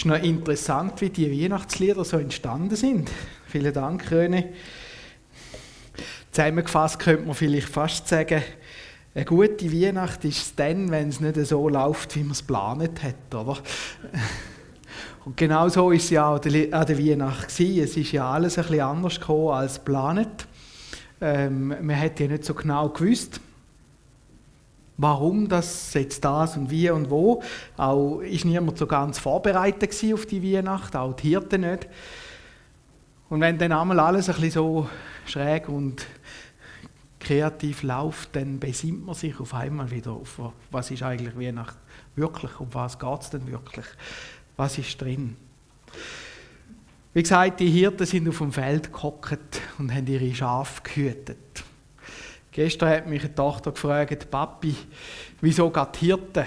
ist noch interessant, wie die Weihnachtslieder so entstanden sind. Vielen Dank, Röne. Zusammengefasst könnte man vielleicht fast sagen, eine gute Weihnacht ist es dann, wenn es nicht so läuft, wie man es geplant hat, oder? Und genau so ist es ja auch an der Weihnacht. Es ist ja alles ein bisschen anders gekommen als geplant. Ähm, man hätte ja nicht so genau gewusst, warum das jetzt das und wie und wo. Auch ist niemand so ganz vorbereitet auf die Weihnacht, auch die Hirten nicht. Und wenn dann einmal alles ein bisschen so schräg und kreativ läuft, dann besinnt man sich auf einmal wieder auf, was ist eigentlich Weihnacht wirklich, um was geht es denn wirklich, was ist drin. Wie gesagt, die Hirten sind auf dem Feld gehockt und haben ihre Schafe gehütet. Gestern hat mich eine Tochter gefragt, Papi, wieso geht Hirten?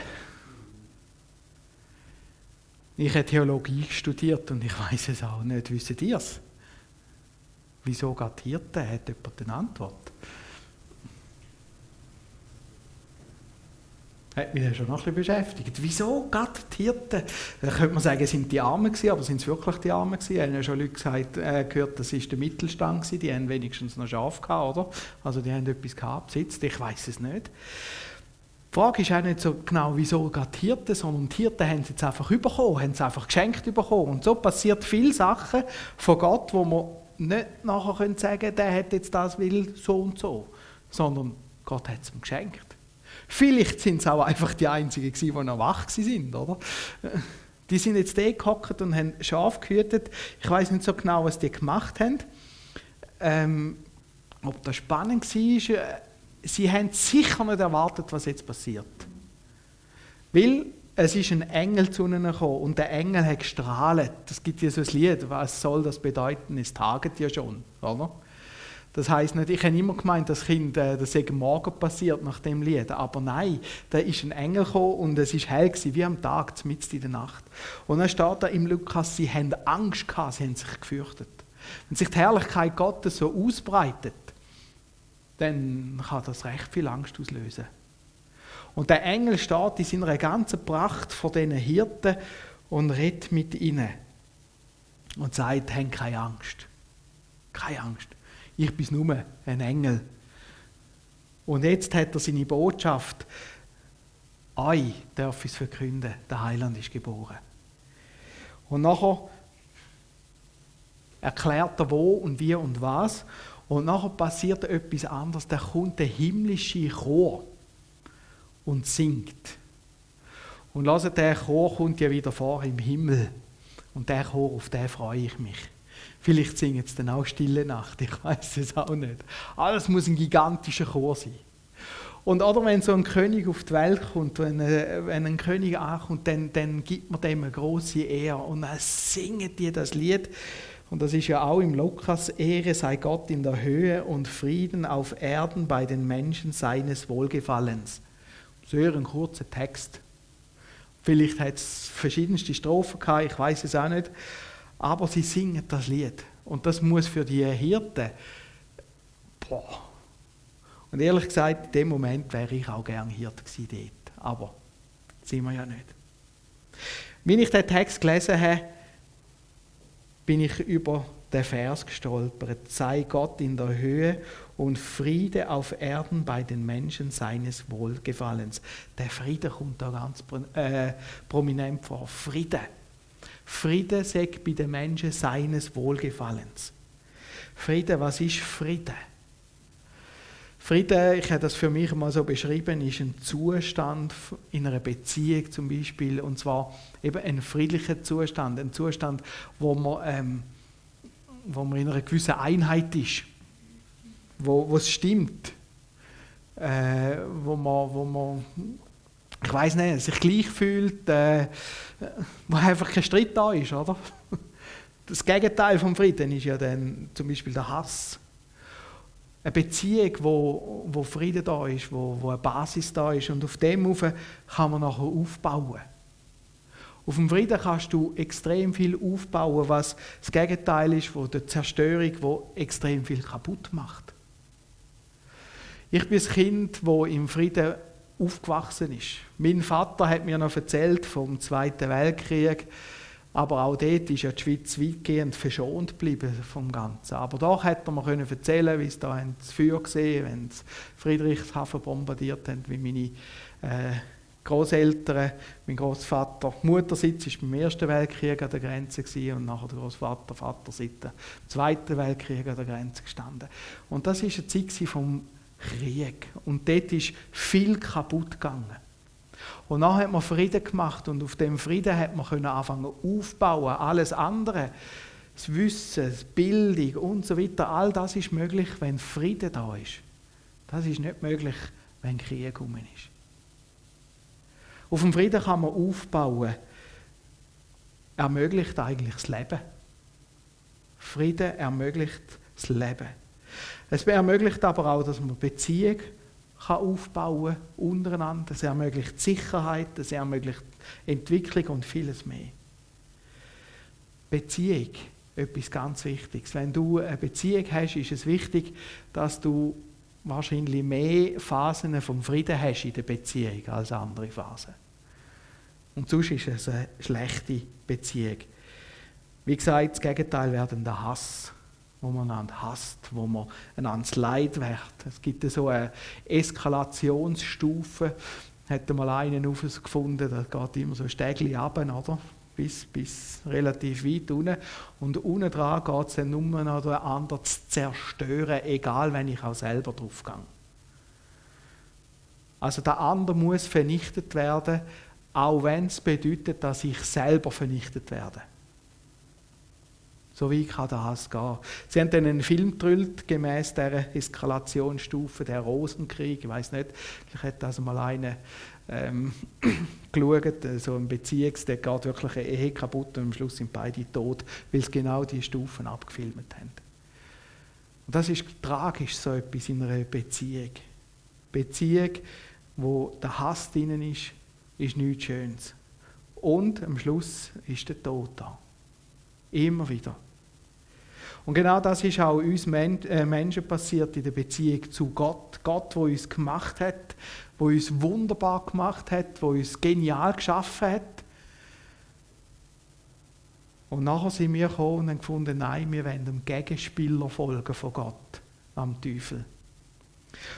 Ich habe Theologie studiert und ich weiß es auch nicht. Wisst ihr es? Wieso geht Hirten? Hat jemand eine Antwort? Hat mich schon noch ein bisschen beschäftigt. Wieso gerade die Hirten? Da könnte man sagen, sind die Armen gewesen, aber sind es wirklich die Armen gewesen? Ich habe ja schon Leute gesagt, äh, gehört, das ist der Mittelstand gewesen, die haben wenigstens noch Schaf gehabt, oder? Also die haben etwas gehabt, besitzt, ich weiß es nicht. Die Frage ist auch nicht so genau, wieso gerade die Hirten, sondern die Hirten haben es jetzt einfach bekommen, haben es einfach geschenkt bekommen. Und so passiert viele Sachen von Gott, wo man nicht nachher können sagen der hat jetzt das will so und so, sondern Gott hat es ihm geschenkt. Vielleicht sind es auch einfach die Einzigen, die noch wach sind, oder? Die sind jetzt da gehockt und haben Schaf gehütet. Ich weiß nicht so genau, was die gemacht haben. Ähm, ob das spannend war. Äh, sie haben sicher nicht erwartet, was jetzt passiert. Weil es ist ein Engel zu ihnen gekommen und der Engel hat gestrahlt. Das gibt ja so ein Lied, was soll das bedeuten? Es taget ja schon, oder? Das heißt nicht, ich habe immer gemeint, das Kind, äh, das sei morgen passiert nach dem Lied. Aber nein, da ist ein Engel gekommen und es ist hell gewesen, wie am Tag, mitten in der Nacht. Und dann steht da im Lukas, sie haben Angst gehabt, sie haben sich gefürchtet. Wenn sich die Herrlichkeit Gottes so ausbreitet, dann kann das recht viel Angst auslösen. Und der Engel steht in seiner ganzen Pracht vor diesen Hirten und redet mit ihnen und sagt, habt keine Angst. Keine Angst ich bin nur ein Engel. Und jetzt hat er seine Botschaft, euch darf es verkünden, der Heiland ist geboren. Und nachher erklärt er wo und wie und was. Und nachher passiert etwas anderes. Da kommt der himmlische Chor und singt. Und lasst, der Chor kommt ja wieder vor im Himmel. Und der Chor, auf den freue ich mich. Vielleicht singen sie dann auch Stille Nacht, ich weiß es auch nicht. Alles muss ein gigantischer Chor sein. Und oder wenn so ein König auf die Welt kommt, wenn, äh, wenn ein König ankommt, dann, dann gibt man dem eine große Ehre und dann singen die das Lied. Und das ist ja auch im Lukas, Ehre sei Gott in der Höhe und Frieden auf Erden bei den Menschen seines Wohlgefallens. Sehr ein kurzer Text. Vielleicht hat es verschiedenste Strophen gehabt, ich weiß es auch nicht aber sie singen das Lied. Und das muss für die Hirten, boah. Und ehrlich gesagt, in dem Moment wäre ich auch gern Hirte gewesen dort. Aber sind wir ja nicht. Wenn ich den Text gelesen habe, bin ich über den Vers gestolpert. Sei Gott in der Höhe und Friede auf Erden bei den Menschen seines Wohlgefallens. Der Friede kommt da ganz äh, prominent vor. Friede. Friede sagt bei den Menschen seines Wohlgefallens. Friede, was ist Friede? Friede, ich habe das für mich mal so beschrieben, ist ein Zustand in einer Beziehung zum Beispiel, und zwar eben ein friedlicher Zustand, ein Zustand, wo man, ähm, wo man in einer gewissen Einheit ist, wo, es stimmt, äh, wo, man, wo man ich weiß nicht, sich gleich fühlt, äh, wo einfach kein Streit da ist, oder? Das Gegenteil vom Frieden ist ja dann zum Beispiel der Hass. Eine Beziehung, wo, wo Frieden da ist, wo, wo eine Basis da ist und auf dem auf kann man nachher aufbauen. Auf dem Frieden kannst du extrem viel aufbauen, was das Gegenteil ist von der Zerstörung, wo extrem viel kaputt macht. Ich bin ein Kind, wo im Frieden aufgewachsen ist. Mein Vater hat mir noch erzählt vom Zweiten Weltkrieg, Aber auch dort ist ja die Schweiz weitgehend verschont geblieben vom Ganzen. Aber doch hätte man können erzählen, wie es da das Feuer gesehen, wenn sie Friedrichshafen bombardiert haben, wie meine äh, Großeltern, mein Großvater, Muttersitz ist beim Ersten Weltkrieg an der Grenze gewesen, und nachher der Großvater, Vatersitz, im Zweiten Weltkrieg an der Grenze gestanden. Und das ist eine Zeit vom Krieg. Und dort ist viel kaputt gegangen. Und dann hat man Frieden gemacht und auf dem Frieden hat man können anfangen aufbauen. Alles andere, das Wissen, die Bildung und so weiter, all das ist möglich, wenn Frieden da ist. Das ist nicht möglich, wenn Krieg herum ist. Auf dem Frieden kann man aufbauen. Ermöglicht eigentlich das Leben. Frieden ermöglicht das Leben. Es ermöglicht aber auch, dass man Beziehung kann aufbauen untereinander. Es ermöglicht Sicherheit, es ermöglicht Entwicklung und vieles mehr. Beziehung, etwas ganz Wichtiges. Wenn du eine Beziehung hast, ist es wichtig, dass du wahrscheinlich mehr Phasen vom Frieden hast in der Beziehung als andere Phasen. Und sonst ist es eine schlechte Beziehung. Wie gesagt, das Gegenteil wäre dann der Hass wo man einander hasst, wo man einander Leid wird. Es gibt so eine Eskalationsstufe. Hätte mal einen gefunden, der geht immer so Stegli runter, oder? Bis, bis relativ weit unten. Und unten dran geht es dann nur noch, den anderen zu zerstören, egal wenn ich auch selber drauf gehe. Also der andere muss vernichtet werden, auch wenn es bedeutet, dass ich selber vernichtet werde. So wie kann das gehen? Sie haben dann einen Film gedrüllt, gemäß der Eskalationsstufe, der Rosenkrieg. Ich weiß nicht, vielleicht hat das mal einer ähm, geschaut, äh, so ein Beziehungs, der geht wirklich eine Ehe kaputt und am Schluss sind beide tot, weil sie genau diese Stufen abgefilmt haben. Und das ist tragisch, so etwas in einer Beziehung. Beziehung, wo der Hass drin ist, ist nichts Schönes. Und am Schluss ist der Tod da. Immer wieder. Und genau das ist auch uns äh, Menschen passiert in der Beziehung zu Gott. Gott, der uns gemacht hat, der uns wunderbar gemacht hat, der uns genial geschaffen hat. Und nachher sind wir gekommen und haben gefunden, nein, wir wollen dem Gegenspieler folgen von Gott, am Teufel.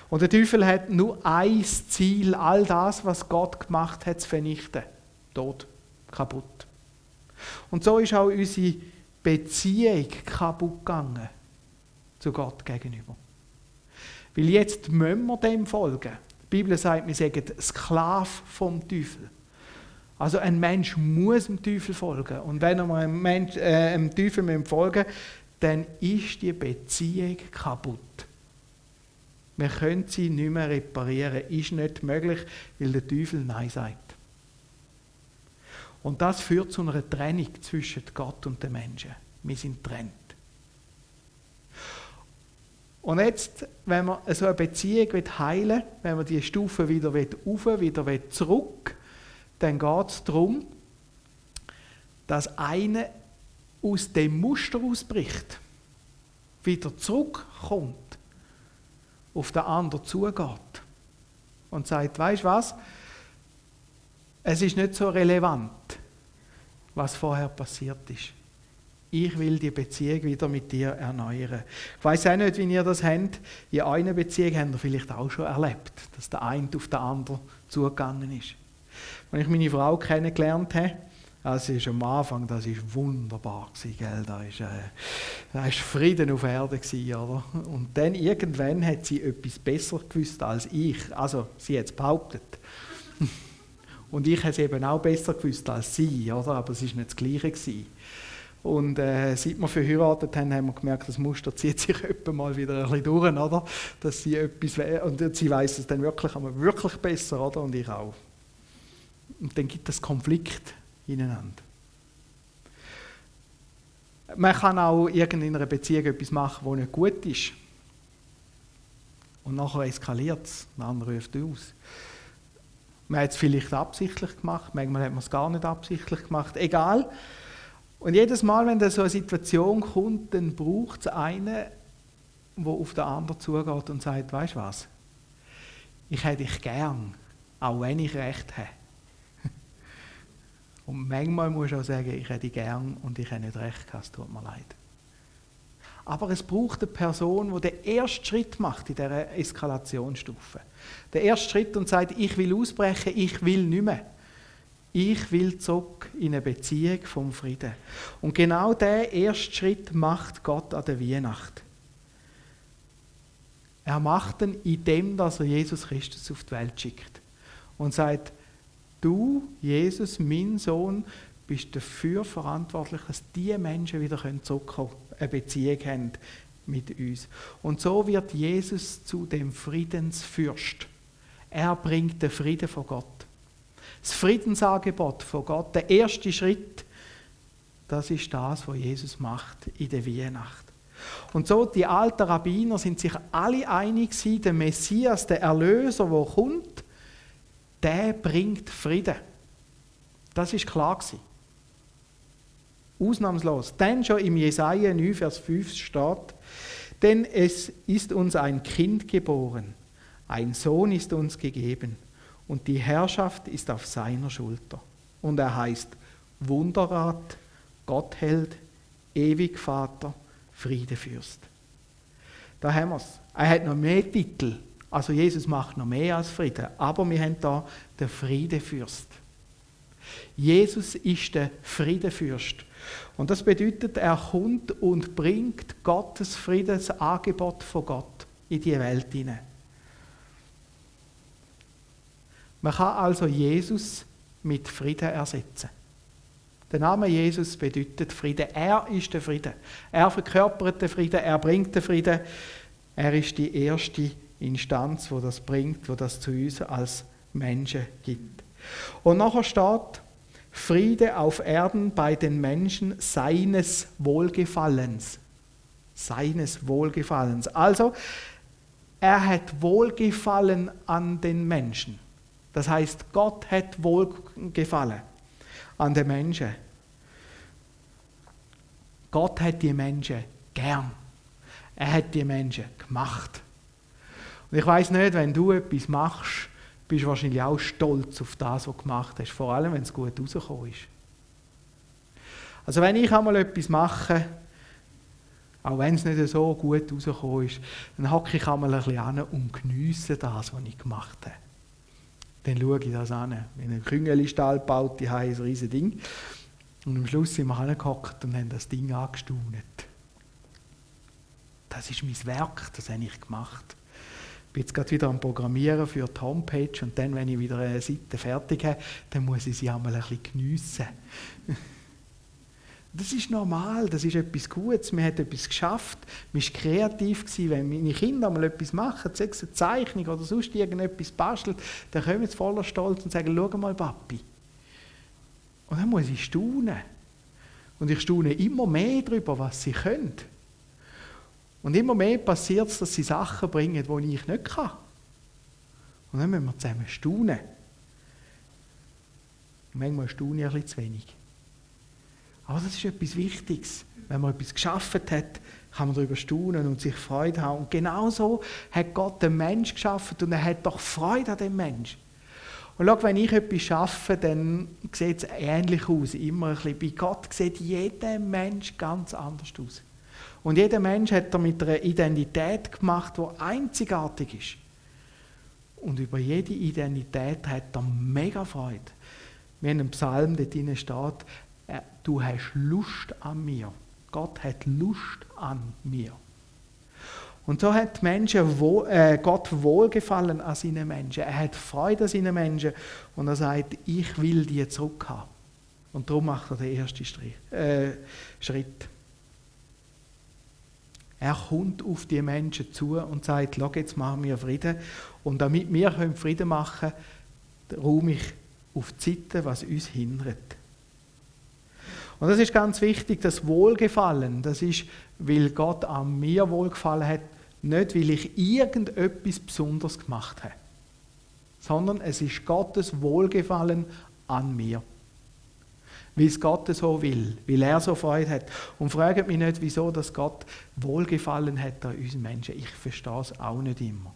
Und der Teufel hat nur ein Ziel, all das, was Gott gemacht hat, zu vernichten. Tod, kaputt. Und so ist auch unsere Beziehung kaputt gegangen zu Gott gegenüber. Weil jetzt müssen wir dem folgen. Die Bibel sagt, wir sagen Sklave vom Teufel. Also ein Mensch muss dem Teufel folgen. Und wenn wir einem, Mensch, äh, einem Teufel folgen dann ist die Beziehung kaputt. Wir können sie nicht mehr reparieren. Ist nicht möglich, weil der Teufel Nein sagt. Und das führt zu einer Trennung zwischen Gott und den Menschen. Wir sind trennt. Und jetzt, wenn man so eine Beziehung heilen will, wenn man die Stufe wieder auf, wieder zurück, dann geht es darum, dass einer aus dem Muster ausbricht, wieder zurückkommt, auf den anderen zugeht und sagt, weißt du was, es ist nicht so relevant, was vorher passiert ist. Ich will die Beziehung wieder mit dir erneuern. Ich weiß auch nicht, wie ihr das habt. In einer Beziehung habt ihr vielleicht auch schon erlebt, dass der eine auf den anderen zugegangen ist. Als ich meine Frau kennengelernt habe, also ist am Anfang, das ist wunderbar gell? Da ist, äh, da ist Frieden auf Erde oder? Und dann irgendwann hat sie etwas besser gewusst als ich. Also sie hat es behauptet. Und ich habe es eben auch besser gewusst als sie, oder? aber es war nicht das Gleiche. Gewesen. Und äh, seit wir verheiratet haben, haben wir gemerkt, das Muster zieht sich etwa mal wieder ein bisschen durch, oder? Dass sie etwas, und sie weiß es dann wirklich, aber wirklich besser, oder? Und ich auch. Und dann gibt es Konflikt ineinander. Man kann auch in einer Beziehung etwas machen, was nicht gut ist. Und nachher eskaliert es, der andere ruft aus. Man hat es vielleicht absichtlich gemacht, manchmal hat man es gar nicht absichtlich gemacht. Egal. Und jedes Mal, wenn da so eine Situation kommt, dann braucht es einen, der auf den anderen zugeht und sagt, weißt du was? Ich hätte dich gern, auch wenn ich Recht habe. Und manchmal muss ich auch sagen, ich hätte gern und ich habe nicht recht gehabt, es tut mir leid. Aber es braucht eine Person, die den ersten Schritt macht in dieser Eskalationsstufe. Den ersten Schritt und sagt, ich will ausbrechen, ich will nicht mehr. Ich will zurück in eine Beziehung vom Frieden. Und genau diesen ersten Schritt macht Gott an der Weihnacht. Er macht ihn indem, dass er Jesus Christus auf die Welt schickt. Und sagt, du, Jesus, mein Sohn, bist dafür verantwortlich, dass diese Menschen wieder zurückkommen können eine Beziehung haben mit uns. Und so wird Jesus zu dem Friedensfürst. Er bringt den Frieden von Gott. Das Friedensangebot von Gott, der erste Schritt, das ist das, was Jesus macht in der Weihnacht. Und so, die alten Rabbiner sind sich alle einig der Messias, der Erlöser, der kommt, der bringt Frieden. Das ist klar gewesen. Ausnahmslos. Denn schon im Jesaja 9, Vers 5 steht, denn es ist uns ein Kind geboren, ein Sohn ist uns gegeben und die Herrschaft ist auf seiner Schulter. Und er heißt Wunderrat, Gottheld, ewig Vater, Friedefürst. Da haben wir es. Er hat noch mehr Titel. Also Jesus macht noch mehr als Frieden. Aber wir haben da den Friedefürst. Jesus ist der Friedefürst. Und das bedeutet, er kommt und bringt Gottes Friedensangebot von Gott in die Welt hinein. Man kann also Jesus mit Frieden ersetzen. Der Name Jesus bedeutet Frieden. Er ist der Frieden. Er verkörpert den Frieden, er bringt den Frieden. Er ist die erste Instanz, wo das bringt, wo das zu uns als Menschen gibt. Und nachher steht, Friede auf Erden bei den Menschen seines Wohlgefallens. Seines Wohlgefallens. Also, er hat Wohlgefallen an den Menschen. Das heißt, Gott hat Wohlgefallen an den Menschen. Gott hat die Menschen gern. Er hat die Menschen gemacht. Und ich weiß nicht, wenn du etwas machst, bist du wahrscheinlich auch stolz auf das, was du gemacht hast, vor allem wenn es gut rausgekommen ist. Also wenn ich einmal etwas mache, auch wenn es nicht so gut rausgekommen ist, dann hocke ich einmal ein bisschen an und geniesse das, was ich gemacht habe. Dann schaue ich das an. Wenn ein Küngelstall baut, die haben ein riesiges Ding. Und am Schluss sind wir angehockt und haben das Ding angestaunet. Das ist mein Werk, das habe ich gemacht bin jetzt gerade wieder am Programmieren für die Homepage und dann, wenn ich wieder eine Seite fertig habe, dann muss ich sie einmal ein bisschen geniessen. Das ist normal, das ist etwas Gutes. Man hat etwas geschafft, man war kreativ gewesen. Wenn meine Kinder einmal etwas machen, sei es eine Zeichnung oder sonst irgendetwas bastelt, dann kommen sie voller Stolz und sagen, schau mal, Papi. Und dann muss ich staunen. Und ich staune immer mehr darüber, was sie können. Und immer mehr passiert es, dass sie Sachen bringen, die ich nicht kann. Und dann müssen wir zusammen staunen. Manchmal staune ich ein bisschen zu wenig. Aber das ist etwas Wichtiges. Wenn man etwas geschaffen hat, kann man darüber staunen und sich Freude haben. Und genauso hat Gott den Mensch geschaffen und er hat doch Freude an dem Mensch. Und schau, wenn ich etwas schaffe, dann sieht es ähnlich aus. Immer ein bisschen. Bei Gott sieht jeder Mensch ganz anders aus. Und jeder Mensch hat er mit einer Identität gemacht, die einzigartig ist. Und über jede Identität hat er mega Freude. Wie in einem Psalm dort drin steht, äh, du hast Lust an mir. Gott hat Lust an mir. Und so hat Menschen wohl, äh, Gott Wohlgefallen an seinen Menschen. Er hat Freude an seinen Menschen und er sagt, ich will die zurückhaben. Und darum macht er den ersten Strich, äh, Schritt. Er kommt auf die Menschen zu und sagt, schau, jetzt machen wir Frieden. Und damit wir Frieden machen können, räume ich auf die Seite, was uns hindert. Und das ist ganz wichtig, das Wohlgefallen, das ist, weil Gott an mir wohlgefallen hat, nicht weil ich irgendetwas Besonderes gemacht habe, sondern es ist Gottes Wohlgefallen an mir weil es Gott so will, weil er so Freude hat. Und fragt mich nicht, wieso dass Gott Wohlgefallen hat an uns Menschen. Ich verstehe es auch nicht immer.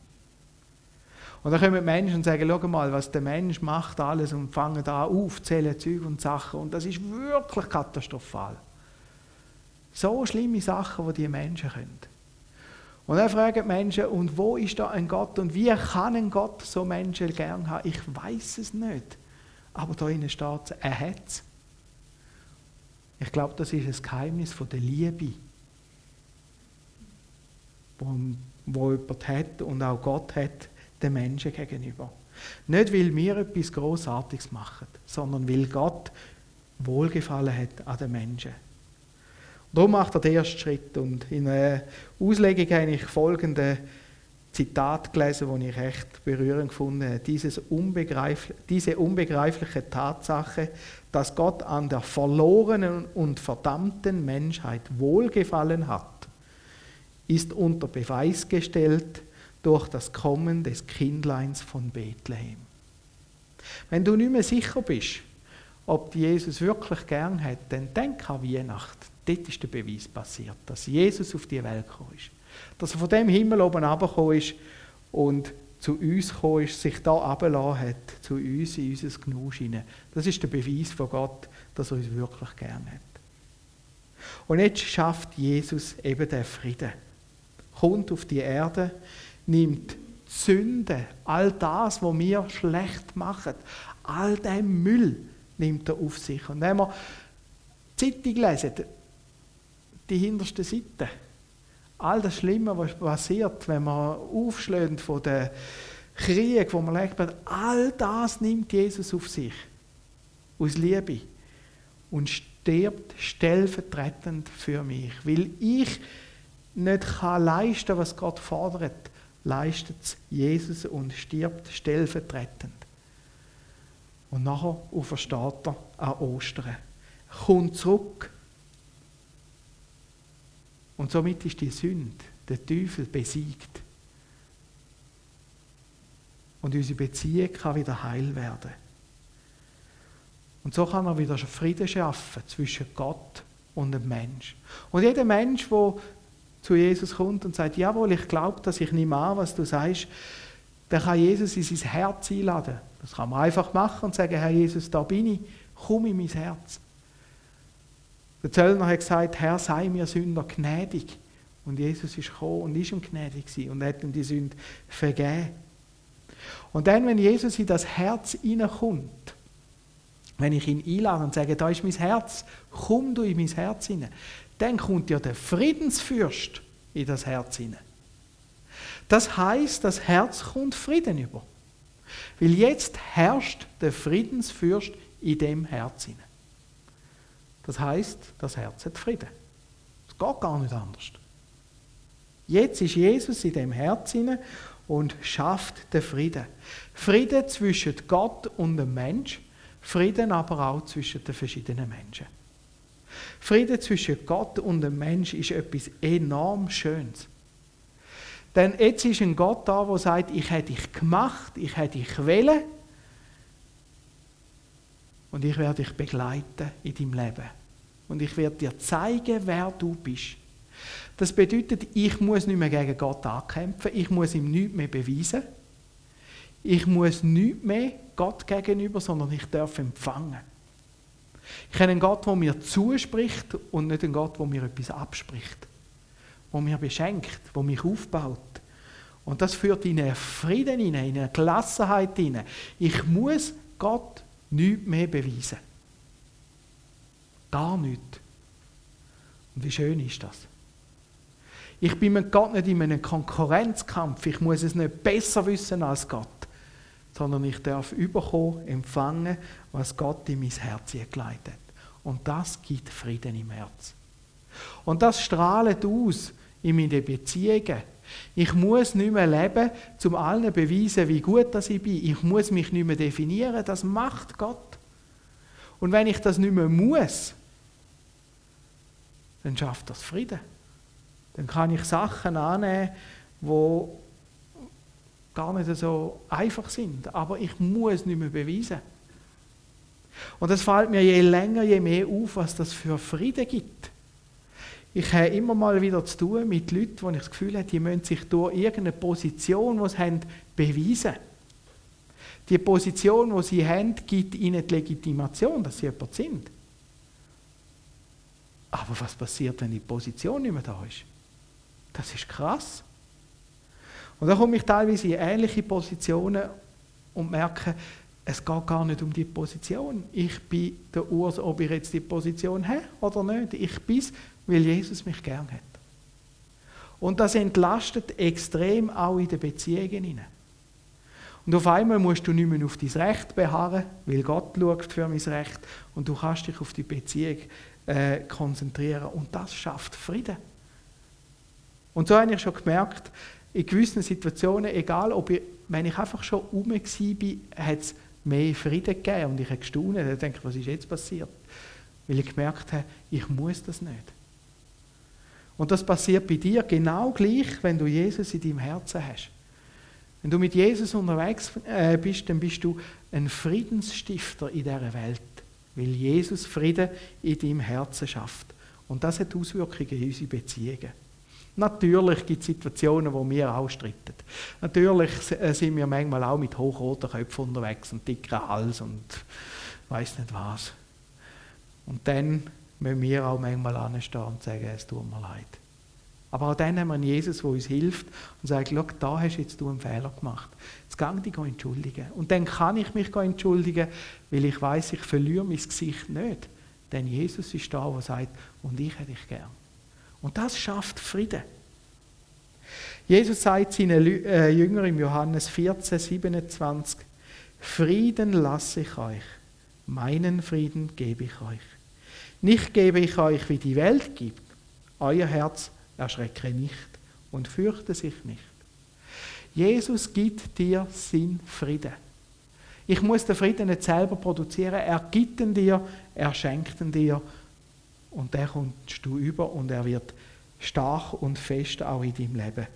Und dann kommen Menschen und sagen, schau mal, was der Mensch macht alles und fangen da auf, zählen Zeug und Sachen. Und das ist wirklich katastrophal. So schlimme Sachen, die die Menschen können. Und dann fragen die Menschen, und wo ist da ein Gott und wie kann ein Gott so Menschen gern haben? Ich weiß es nicht. Aber da innen steht er hat es. Ich glaube, das ist ein Geheimnis der Liebe, wo, wo jemand hat und auch Gott hat den Menschen gegenüber. Nicht, weil wir etwas Großartiges machen, sondern weil Gott Wohlgefallen hat an den Menschen. Darum macht er den ersten Schritt. Und in einer Auslegung habe ich folgende Zitat gelesen, das ich recht berührend gefunden habe. Unbegreiflich, diese unbegreifliche Tatsache, dass Gott an der verlorenen und verdammten Menschheit wohlgefallen hat, ist unter Beweis gestellt durch das Kommen des Kindleins von Bethlehem. Wenn du nicht mehr sicher bist, ob Jesus wirklich gern hat, dann denk an Weihnachten. Dort ist der Beweis passiert, dass Jesus auf die Welt gekommen ist. Dass er von dem Himmel oben herabgekommen ist und zu uns gekommen ist, sich da abgelassen hat, zu uns in unser Genuss hinein. Das ist der Beweis von Gott, dass er uns wirklich gern hat. Und jetzt schafft Jesus eben den Frieden. Kommt auf die Erde, nimmt Sünde, all das, was wir schlecht machen, all den Müll nimmt er auf sich. Und wenn wir die Zeitung lesen, die hinterste Seite. All das Schlimme, was passiert, wenn man aufschlägt von den Krieg, wo man lebt, all das nimmt Jesus auf sich. Aus Liebe. Und stirbt stellvertretend für mich. Weil ich nicht kann leisten, was Gott fordert, leistet es Jesus und stirbt stellvertretend. Und nachher aufersteht er an Ostern. Kommt zurück und somit ist die Sünde, der Teufel, besiegt. Und unsere Beziehung kann wieder heil werden. Und so kann er wieder Frieden schaffen zwischen Gott und dem Mensch. Und jeder Mensch, der zu Jesus kommt und sagt, jawohl, ich glaube, dass ich nehme an, was du sagst, der kann Jesus in sein Herz einladen. Das kann man einfach machen und sagen, Herr Jesus, da bin ich, komm in mein Herz. Der Zöllner hat gesagt, Herr, sei mir Sünder gnädig. Und Jesus ist gekommen und ist ihm gnädig gewesen und hat ihm die Sünde vergeben. Und dann, wenn Jesus in das Herz hineinkommt, wenn ich ihn einlade und sage, da ist mein Herz, komm du in mein Herz hinein, dann kommt ja der Friedensfürst in das Herz hinein. Das heißt, das Herz kommt Frieden über. Weil jetzt herrscht der Friedensfürst in dem Herz hinein. Das heißt, das Herz hat Frieden. Es geht gar nicht anders. Jetzt ist Jesus in dem Herz und schafft den Frieden. Frieden zwischen Gott und dem Mensch, Frieden aber auch zwischen den verschiedenen Menschen. Frieden zwischen Gott und dem Mensch ist etwas enorm Schönes. Denn jetzt ist ein Gott da, der sagt, ich hätte dich gemacht, ich hätte dich wählen und ich werde dich begleiten in deinem Leben und ich werde dir zeigen, wer du bist. Das bedeutet, ich muss nicht mehr gegen Gott ankämpfen, ich muss ihm nichts mehr beweisen. Ich muss nichts mehr Gott gegenüber, sondern ich darf empfangen. Ich habe einen Gott, der mir zuspricht und nicht einen Gott, der mir etwas abspricht. Der mir beschenkt, der mich aufbaut. Und das führt in einen Frieden in eine Gelassenheit. Ich muss Gott nichts mehr beweisen. Gar nicht. Und wie schön ist das? Ich bin mit Gott nicht in einem Konkurrenzkampf. Ich muss es nicht besser wissen als Gott. Sondern ich darf überkommen, empfangen, was Gott in mein Herz gelegt hat. Und das gibt Frieden im Herz. Und das strahlt aus in meinen Beziehungen. Ich muss nicht mehr leben, um allen beweisen, wie gut das ich bin. Ich muss mich nicht mehr definieren. Das macht Gott. Und wenn ich das nicht mehr muss, dann schafft das Frieden. Dann kann ich Sachen annehmen, die gar nicht so einfach sind. Aber ich muss nicht mehr beweisen. Und es fällt mir je länger, je mehr auf, was das für Frieden gibt. Ich habe immer mal wieder zu tun mit Leuten, wo ich das Gefühl habe, die müssen sich durch irgendeine Position, die sie haben, beweisen. Die Position, die sie haben, gibt ihnen die Legitimation, dass sie jemand sind. Aber was passiert, wenn die Position nicht mehr da ist? Das ist krass. Und da komme ich teilweise in ähnliche Positionen und merke, es geht gar nicht um die Position. Ich bin der Urs, ob ich jetzt die Position habe oder nicht. Ich bin es, weil Jesus mich gern hat. Und das entlastet extrem auch in den Beziehungen. Hinein. Und auf einmal musst du nicht mehr auf dein Recht beharren, weil Gott schaut für mein Recht und du kannst dich auf die Beziehung äh, konzentrieren. Und das schafft Frieden. Und so habe ich schon gemerkt, in gewissen Situationen, egal ob ich, wenn ich einfach schon rum war, hat es mehr Frieden gegeben und ich habe gestaunt. Ich denke, was ist jetzt passiert? Weil ich gemerkt habe, ich muss das nicht. Und das passiert bei dir genau gleich, wenn du Jesus in deinem Herzen hast. Wenn du mit Jesus unterwegs äh, bist, dann bist du ein Friedensstifter in dieser Welt, weil Jesus Frieden in deinem Herzen schafft. Und das hat Auswirkungen in unsere Beziehungen. Natürlich gibt es Situationen, wo wir auch streiten. Natürlich äh, sind wir manchmal auch mit hochroten Köpfen unterwegs und dicken Hals und weiß nicht was. Und dann müssen wir auch manchmal anstehen und sagen, es tut mir leid. Aber auch dann haben wir einen Jesus, der uns hilft und sagt, schau, da hast jetzt du einen Fehler gemacht. Jetzt gang dich entschuldigen. Und dann kann ich mich entschuldigen, weil ich weiß, ich verliere mein Gesicht nicht. Denn Jesus ist da, der sagt, und ich hätte dich gern. Und das schafft Frieden. Jesus sagt seinen äh, Jüngern im Johannes 14, 27, Frieden lasse ich euch, meinen Frieden gebe ich euch. Nicht gebe ich euch, wie die Welt gibt. Euer Herz erschrecke nicht und fürchte sich nicht. Jesus gibt dir seinen Frieden. Ich muss den Frieden nicht selber produzieren. Er gibt ihn dir, er schenkt ihn dir und der kommst du über und er wird stark und fest auch in deinem Leben.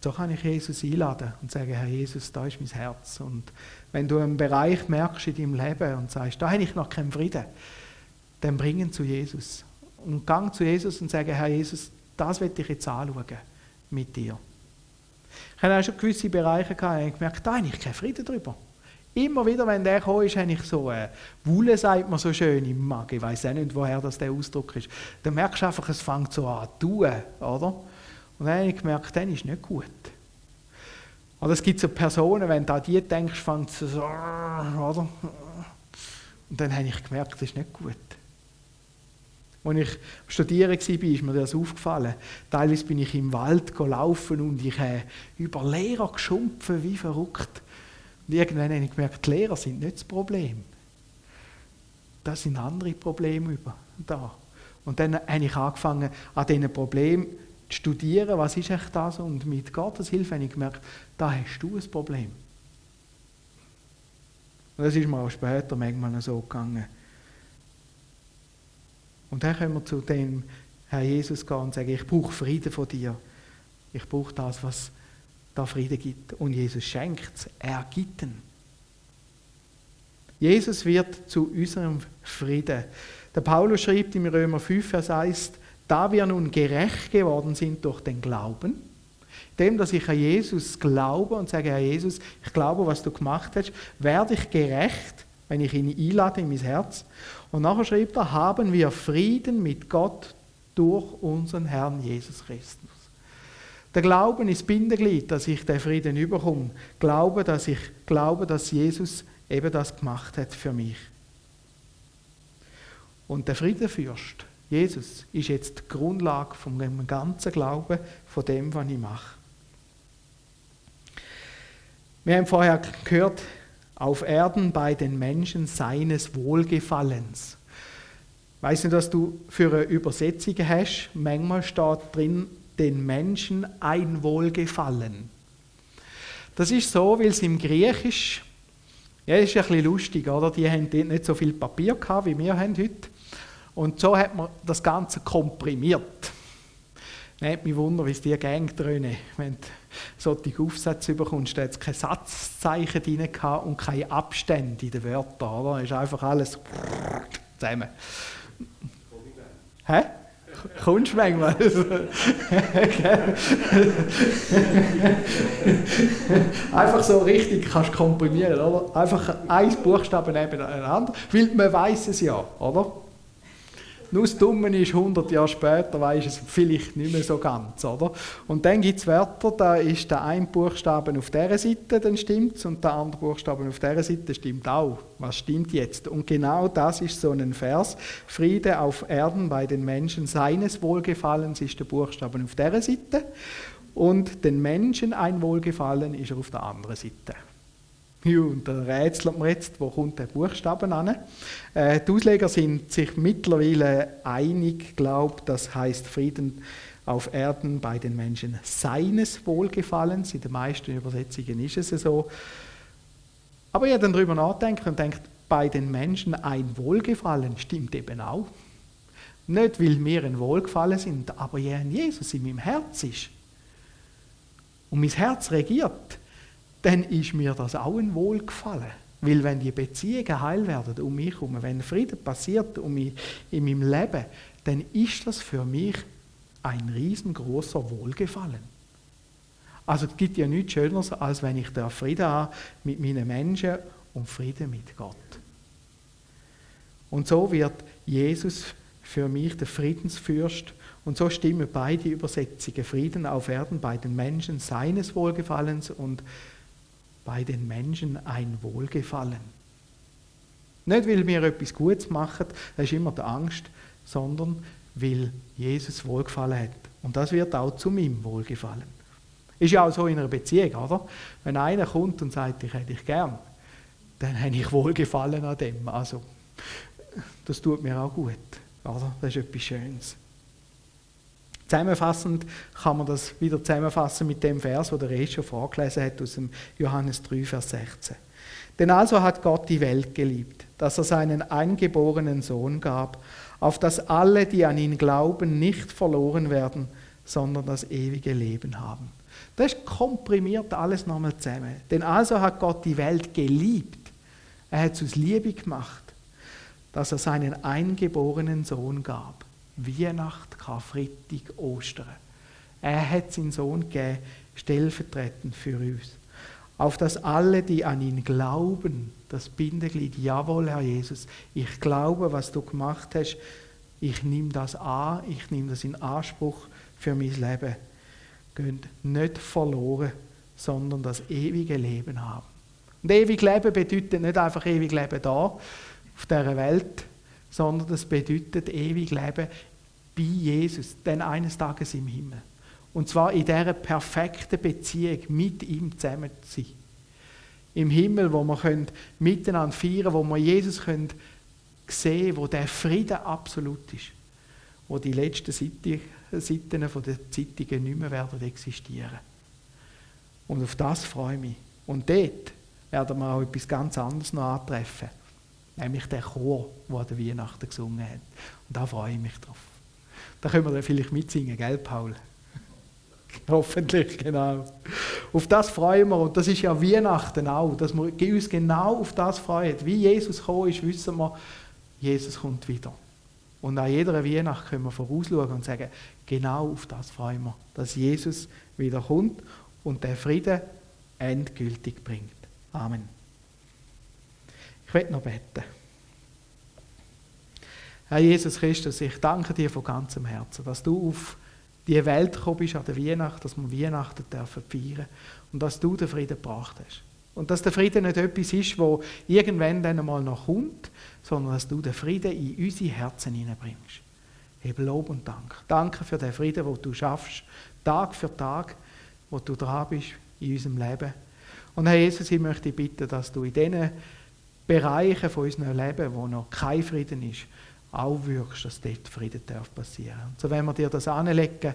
So kann ich Jesus einladen und sagen, Herr Jesus, da ist mein Herz. Und wenn du einen Bereich merkst in deinem Leben und sagst, da habe ich noch keinen Frieden, dann bring ihn zu Jesus. Und gang zu Jesus und sage, Herr Jesus, das will ich jetzt anschauen mit dir. Ich habe auch schon gewisse Bereiche gehabt, und gemerkt, da habe ich keinen Frieden drüber. Immer wieder, wenn der gekommen ist, habe ich so äh, Wulle, sagt man so schön im Magen. Ich weiß auch nicht, woher das der Ausdruck ist. Dann merkst du einfach, es fängt so an zu tun, oder? Und dann habe ich gemerkt, dann ist nicht gut. Oder es gibt so Personen, wenn du an die denkst, fängt es so, oder? Und dann habe ich gemerkt, das ist nicht gut. Als ich studieren war, ist mir das aufgefallen. Teilweise bin ich im Wald gelaufen und ich habe über Lehrer geschumpfen wie verrückt. Und irgendwann habe ich gemerkt, die Lehrer sind nicht das Problem. Das sind andere Probleme über da. Und dann habe ich angefangen, an diesen Problemen zu studieren, was ist echt das? Und mit Gottes Hilfe habe ich gemerkt, da hast du ein Problem. Und das ist mir auch später manchmal so gegangen. Und dann können wir zu dem Herr Jesus gehen und sagen, ich brauche Frieden von dir. Ich brauche das, was da Frieden gibt. Und Jesus schenkt es, er gibt ihn. Jesus wird zu unserem Frieden. Der Paulus schreibt im Römer 5, Vers 1, da wir nun gerecht geworden sind durch den Glauben, dem, dass ich an Jesus glaube und sage, Herr Jesus, ich glaube, was du gemacht hast, werde ich gerecht, wenn ich ihn einlade in mein Herz. Und nachher schreibt er, haben wir Frieden mit Gott durch unseren Herrn Jesus Christus. Der Glauben ist Bindeglied, dass ich den Frieden überkomme. Glaube, dass ich glaube, dass Jesus eben das gemacht hat für mich. Und der Friedenfürst, Jesus, ist jetzt die Grundlage vom ganzen Glauben, von dem, was ich mache. Wir haben vorher gehört, auf Erden bei den Menschen seines Wohlgefallens. Weiss nicht, was du für eine Übersetzung hast. Manchmal steht drin, den Menschen ein Wohlgefallen. Das ist so, weil es im Griechisch, ja, ist ein bisschen lustig, oder? Die haben nicht so viel Papier gehabt, wie wir haben heute. Und so hat man das Ganze komprimiert. Nicht mich wunder, wie es dir ging, Dröhne. Wenn du solche Aufsätze bekommst, da hat kein Satzzeichen drin und keine Abstände in den Wörtern. Oder? ist einfach alles zusammen. Hä? Kommst du manchmal? Einfach so richtig kannst du komprimieren, oder? Einfach ein Buchstaben nebeneinander, weil man weiß es ja, oder? Nur das Dumme ist, 100 Jahre später weiß es vielleicht nicht mehr so ganz, oder? Und dann gibt es Wörter, da ist der ein Buchstaben auf dieser Seite, dann stimmt und der andere Buchstaben auf dieser Seite stimmt auch. Was stimmt jetzt? Und genau das ist so ein Vers. Friede auf Erden bei den Menschen seines Wohlgefallens ist der Buchstaben auf dieser Seite. Und den Menschen ein Wohlgefallen ist er auf der anderen Seite. Ja, und da rätselt man jetzt, wo kommt der Buchstaben an. Äh, die Ausleger sind sich mittlerweile einig, glaubt, das heißt Frieden auf Erden bei den Menschen seines Wohlgefallens. In den meisten Übersetzungen ist es so. Aber ihr dann darüber nachdenkt und denkt, bei den Menschen ein Wohlgefallen stimmt eben auch. Nicht, weil wir ein Wohlgefallen sind, aber Jesus in meinem Herz ist. Und mein Herz regiert dann ist mir das auch ein Wohlgefallen. Weil wenn die Beziehungen heil werden um mich herum, wenn Frieden passiert um mich, in meinem Leben, dann ist das für mich ein riesengroßer Wohlgefallen. Also es gibt ja nichts Schöneres, als wenn ich da Frieden habe mit meinen Menschen und Frieden mit Gott. Und so wird Jesus für mich der Friedensfürst und so stimmen beide Übersetzungen Frieden auf Erden bei den Menschen seines Wohlgefallens und bei den Menschen ein Wohlgefallen. Nicht, weil wir etwas Gutes machen, das ist immer die Angst, sondern weil Jesus Wohlgefallen hat. Und das wird auch zu meinem Wohlgefallen. Ist ja auch so in einer Beziehung, oder? Wenn einer kommt und sagt, ich hätte dich gern, dann habe ich Wohlgefallen an dem. Also, das tut mir auch gut, oder? Das ist etwas Schönes. Zusammenfassend kann man das wieder zusammenfassen mit dem Vers, wo der Reh schon vorgelesen hat aus dem Johannes 3, Vers 16. Denn also hat Gott die Welt geliebt, dass er seinen eingeborenen Sohn gab, auf dass alle, die an ihn glauben, nicht verloren werden, sondern das ewige Leben haben. Das komprimiert alles nochmal zusammen. Denn also hat Gott die Welt geliebt. Er hat es aus Liebe gemacht, dass er seinen eingeborenen Sohn gab. Weihnacht, Karfreitag, Ostern. Er hat seinen Sohn gegeben, stellvertretend für uns. Auf dass alle, die an ihn glauben, das Bindeglied, jawohl, Herr Jesus, ich glaube, was du gemacht hast, ich nehme das an, ich nehme das in Anspruch für mein Leben, gehen nicht verloren, sondern das ewige Leben haben. Und ewig Leben bedeutet nicht einfach ewig Leben da, auf dieser Welt, sondern das bedeutet ewig Leben bei Jesus, dann eines Tages im Himmel. Und zwar in dieser perfekten Beziehung mit ihm zusammen zu sein. Im Himmel, wo wir miteinander feiern können, wo wir Jesus können sehen wo der Friede absolut ist. Wo die letzten Seiten, der Zeitungen nicht mehr werden existieren. Und auf das freue ich mich. Und dort werden wir auch etwas ganz anderes noch antreffen. Nämlich der Chor, der an der Weihnachten gesungen hat. Und da freue ich mich drauf. Da können wir dann vielleicht mitsingen, gell, Paul? Hoffentlich, genau. Auf das freuen wir und das ist ja Weihnachten auch, dass wir uns genau auf das freuen. Wie Jesus gekommen ist, wissen wir, Jesus kommt wieder. Und an jeder Weihnacht können wir vorausschauen und sagen, genau auf das freuen wir, dass Jesus wieder kommt und der Frieden endgültig bringt. Amen. Ich werde noch beten. Herr Jesus Christus, ich danke dir von ganzem Herzen, dass du auf die Welt gekommen bist an der Weihnacht, dass wir Weihnachten dürfen feiern und dass du den Frieden gebracht hast. Und dass der Frieden nicht etwas ist, wo irgendwann dann einmal noch kommt, sondern dass du den Frieden in unsere Herzen hineinbringst. Heb Lob und Dank. Danke für den Frieden, den du schaffst, Tag für Tag, wo du dran bist in unserem Leben. Und Herr Jesus, ich möchte bitten, dass du in diesen Bereichen von unserem Leben, wo noch kein Frieden ist, auch wirkst, dass dort Frieden darf passieren darf. So wenn wir dir das anlegen,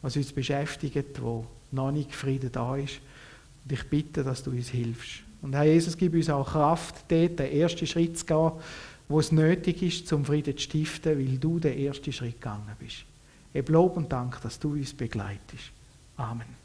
was uns beschäftigt, wo noch nicht Frieden da ist, und ich bitte, dass du uns hilfst. Und Herr Jesus, gib uns auch Kraft, dort den ersten Schritt zu gehen, wo es nötig ist, zum Frieden zu stiften, weil du den ersten Schritt gegangen bist. Ich Lob und Dank, dass du uns begleitest. Amen.